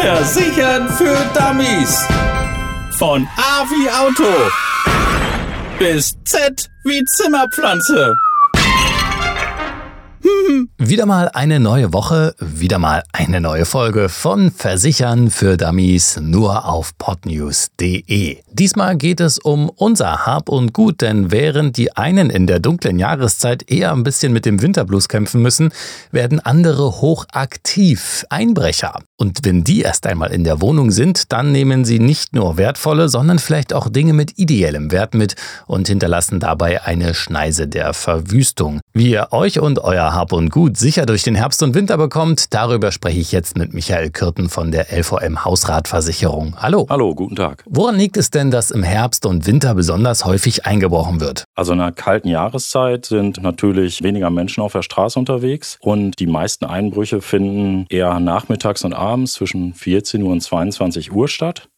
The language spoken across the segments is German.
Versichern für Dummies. Von A wie Auto bis Z wie Zimmerpflanze. Wieder mal eine neue Woche, wieder mal eine neue Folge von Versichern für Dummies nur auf podnews.de. Diesmal geht es um unser Hab und Gut, denn während die einen in der dunklen Jahreszeit eher ein bisschen mit dem Winterblues kämpfen müssen, werden andere hochaktiv, Einbrecher. Und wenn die erst einmal in der Wohnung sind, dann nehmen sie nicht nur wertvolle, sondern vielleicht auch Dinge mit ideellem Wert mit und hinterlassen dabei eine Schneise der Verwüstung. Wie ihr euch und euer Hab und Gut sicher durch den Herbst und Winter bekommt, darüber spreche ich jetzt mit Michael Kürten von der LVM Hausratversicherung. Hallo. Hallo, guten Tag. Woran liegt es denn, dass im Herbst und Winter besonders häufig eingebrochen wird? Also in einer kalten Jahreszeit sind natürlich weniger Menschen auf der Straße unterwegs und die meisten Einbrüche finden eher nachmittags und abends abends zwischen 14 Uhr und 22 Uhr statt.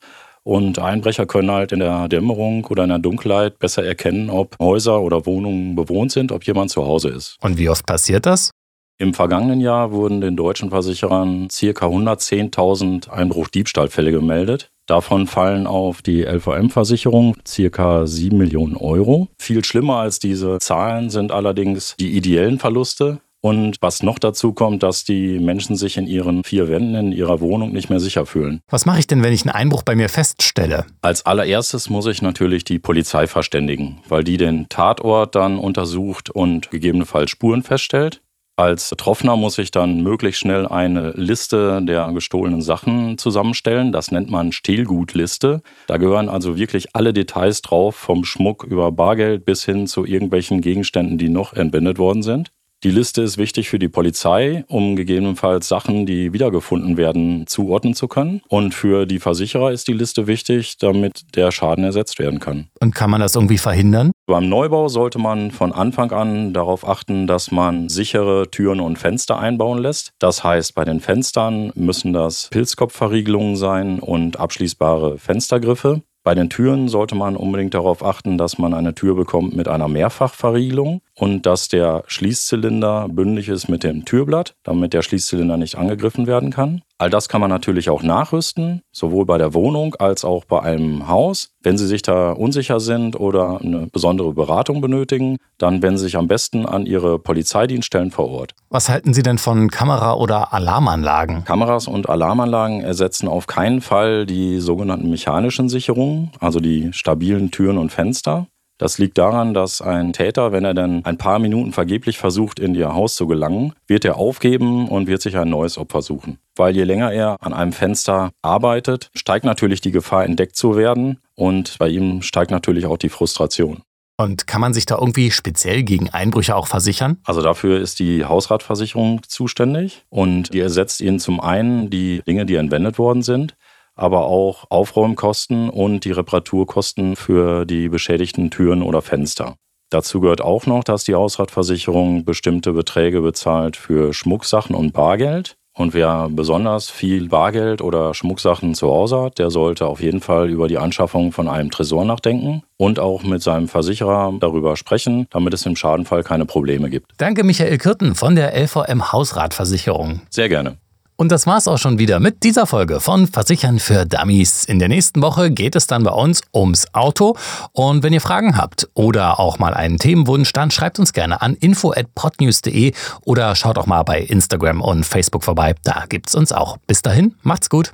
Und Einbrecher können halt in der Dämmerung oder in der Dunkelheit besser erkennen, ob Häuser oder Wohnungen bewohnt sind, ob jemand zu Hause ist. Und wie oft passiert das? Im vergangenen Jahr wurden den deutschen Versicherern ca. 110.000 Einbruch-Diebstahlfälle gemeldet. Davon fallen auf die LVM-Versicherung ca. 7 Millionen Euro. Viel schlimmer als diese Zahlen sind allerdings die ideellen Verluste. Und was noch dazu kommt, dass die Menschen sich in ihren vier Wänden, in ihrer Wohnung nicht mehr sicher fühlen. Was mache ich denn, wenn ich einen Einbruch bei mir feststelle? Als allererstes muss ich natürlich die Polizei verständigen, weil die den Tatort dann untersucht und gegebenenfalls Spuren feststellt. Als Betroffener muss ich dann möglichst schnell eine Liste der gestohlenen Sachen zusammenstellen. Das nennt man Stehlgutliste. Da gehören also wirklich alle Details drauf, vom Schmuck über Bargeld bis hin zu irgendwelchen Gegenständen, die noch entwendet worden sind. Die Liste ist wichtig für die Polizei, um gegebenenfalls Sachen, die wiedergefunden werden, zuordnen zu können. Und für die Versicherer ist die Liste wichtig, damit der Schaden ersetzt werden kann. Und kann man das irgendwie verhindern? Beim Neubau sollte man von Anfang an darauf achten, dass man sichere Türen und Fenster einbauen lässt. Das heißt, bei den Fenstern müssen das Pilzkopfverriegelungen sein und abschließbare Fenstergriffe. Bei den Türen sollte man unbedingt darauf achten, dass man eine Tür bekommt mit einer Mehrfachverriegelung und dass der Schließzylinder bündig ist mit dem Türblatt, damit der Schließzylinder nicht angegriffen werden kann. All das kann man natürlich auch nachrüsten, sowohl bei der Wohnung als auch bei einem Haus. Wenn Sie sich da unsicher sind oder eine besondere Beratung benötigen, dann wenden Sie sich am besten an Ihre Polizeidienststellen vor Ort. Was halten Sie denn von Kamera- oder Alarmanlagen? Kameras und Alarmanlagen ersetzen auf keinen Fall die sogenannten mechanischen Sicherungen, also die stabilen Türen und Fenster. Das liegt daran, dass ein Täter, wenn er dann ein paar Minuten vergeblich versucht, in ihr Haus zu gelangen, wird er aufgeben und wird sich ein neues Opfer suchen. Weil je länger er an einem Fenster arbeitet, steigt natürlich die Gefahr, entdeckt zu werden und bei ihm steigt natürlich auch die Frustration. Und kann man sich da irgendwie speziell gegen Einbrüche auch versichern? Also dafür ist die Hausratversicherung zuständig und die ersetzt Ihnen zum einen die Dinge, die entwendet worden sind, aber auch Aufräumkosten und die Reparaturkosten für die beschädigten Türen oder Fenster. Dazu gehört auch noch, dass die Hausratversicherung bestimmte Beträge bezahlt für Schmucksachen und Bargeld. Und wer besonders viel Bargeld oder Schmucksachen zu Hause hat, der sollte auf jeden Fall über die Anschaffung von einem Tresor nachdenken und auch mit seinem Versicherer darüber sprechen, damit es im Schadenfall keine Probleme gibt. Danke, Michael Kürten von der LVM Hausratversicherung. Sehr gerne. Und das war's auch schon wieder mit dieser Folge von Versichern für Dummies. In der nächsten Woche geht es dann bei uns ums Auto. Und wenn ihr Fragen habt oder auch mal einen Themenwunsch, dann schreibt uns gerne an info@podnews.de oder schaut auch mal bei Instagram und Facebook vorbei. Da gibt's uns auch. Bis dahin, macht's gut.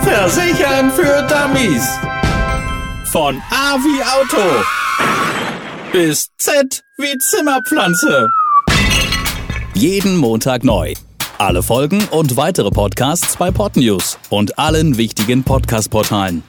Versichern für Dummies. Von A wie Auto bis Z wie Zimmerpflanze. Jeden Montag neu. Alle Folgen und weitere Podcasts bei Podnews und allen wichtigen Podcast-Portalen.